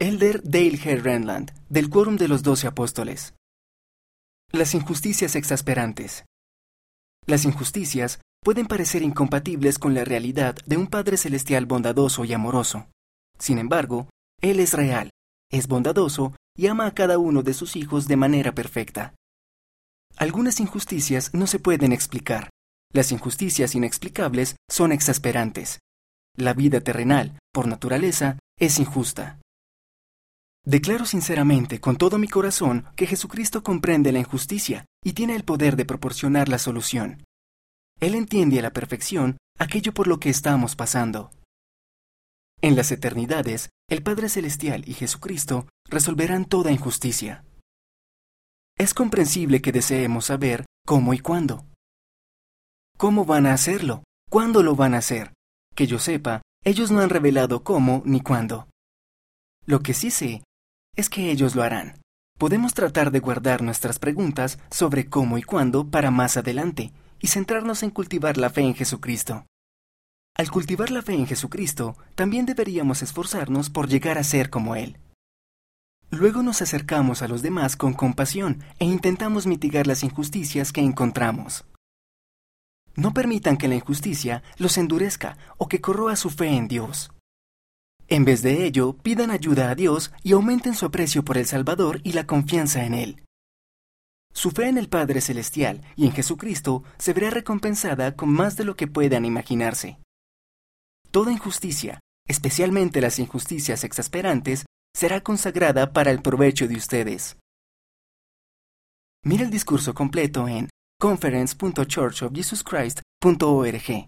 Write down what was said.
Elder Dale G. Renland, del Quórum de los Doce Apóstoles. Las injusticias exasperantes. Las injusticias pueden parecer incompatibles con la realidad de un Padre Celestial bondadoso y amoroso. Sin embargo, Él es real, es bondadoso y ama a cada uno de sus hijos de manera perfecta. Algunas injusticias no se pueden explicar. Las injusticias inexplicables son exasperantes. La vida terrenal, por naturaleza, es injusta. Declaro sinceramente, con todo mi corazón, que Jesucristo comprende la injusticia y tiene el poder de proporcionar la solución. Él entiende a la perfección aquello por lo que estamos pasando. En las eternidades, el Padre Celestial y Jesucristo resolverán toda injusticia. Es comprensible que deseemos saber cómo y cuándo. ¿Cómo van a hacerlo? ¿Cuándo lo van a hacer? Que yo sepa, ellos no han revelado cómo ni cuándo. Lo que sí sé es que ellos lo harán. Podemos tratar de guardar nuestras preguntas sobre cómo y cuándo para más adelante y centrarnos en cultivar la fe en Jesucristo. Al cultivar la fe en Jesucristo, también deberíamos esforzarnos por llegar a ser como Él. Luego nos acercamos a los demás con compasión e intentamos mitigar las injusticias que encontramos. No permitan que la injusticia los endurezca o que corroa su fe en Dios. En vez de ello, pidan ayuda a Dios y aumenten su aprecio por el Salvador y la confianza en Él. Su fe en el Padre Celestial y en Jesucristo se verá recompensada con más de lo que puedan imaginarse. Toda injusticia, especialmente las injusticias exasperantes, será consagrada para el provecho de ustedes. Mira el discurso completo en conference.churchofjesuschrist.org.